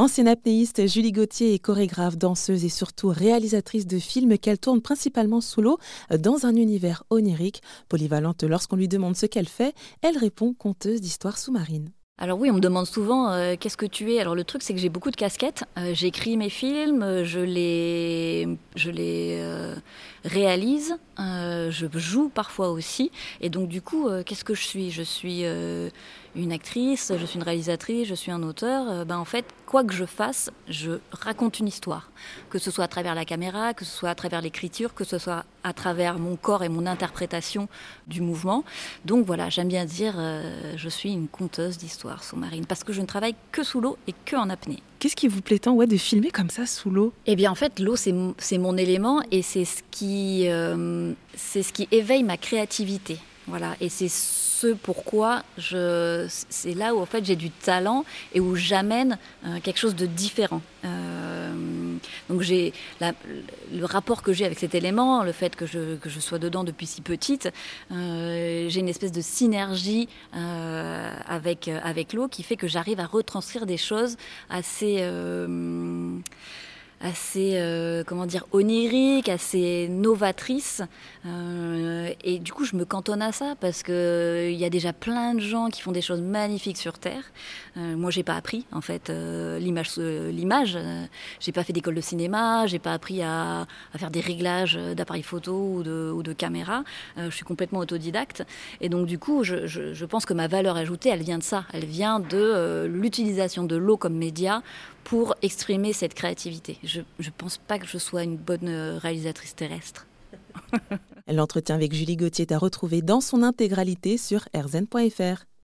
Ancienne apnéiste, Julie Gauthier est chorégraphe, danseuse et surtout réalisatrice de films qu'elle tourne principalement sous l'eau dans un univers onirique. Polyvalente lorsqu'on lui demande ce qu'elle fait, elle répond conteuse d'histoires sous-marines. Alors oui, on me demande souvent euh, qu'est-ce que tu es? Alors le truc c'est que j'ai beaucoup de casquettes. Euh, j'écris mes films, je les, je les euh, réalise, je joue parfois aussi. Et donc du coup, qu'est-ce que je suis? Je suis une actrice, je suis une réalisatrice, je suis un auteur. ben en fait, quoi que je fasse, je raconte une histoire. Que ce soit à travers la caméra, que ce soit à travers l'écriture, que ce soit à travers mon corps et mon interprétation du mouvement. Donc voilà, j'aime bien dire, je suis une conteuse d'histoire sous-marine parce que je ne travaille que sous l'eau et que en apnée. Qu'est-ce qui vous plaît tant ouais, de filmer comme ça sous l'eau? Eh bien en fait l'eau c'est mon élément et c'est ce, qui, euh, ce qui éveille ma créativité. Voilà, et c'est ce pourquoi je, c'est là où en fait j'ai du talent et où j'amène euh, quelque chose de différent. Euh, donc j'ai le rapport que j'ai avec cet élément, le fait que je, que je sois dedans depuis si petite, euh, j'ai une espèce de synergie euh, avec, avec l'eau qui fait que j'arrive à retranscrire des choses assez... Euh, assez, euh, comment dire, onirique, assez novatrice. Euh, et du coup, je me cantonne à ça parce qu'il il y a déjà plein de gens qui font des choses magnifiques sur Terre. Euh, moi, j'ai pas appris, en fait, l'image. l'image. j'ai pas fait d'école de cinéma, j'ai pas appris à, à, faire des réglages d'appareils photo ou de, ou de caméra. je suis complètement autodidacte. Et donc, du coup, je, je, je, pense que ma valeur ajoutée, elle vient de ça. Elle vient de l'utilisation de l'eau comme média pour exprimer cette créativité. Je ne pense pas que je sois une bonne euh, réalisatrice terrestre. L'entretien avec Julie Gauthier est à retrouver dans son intégralité sur rzn.fr.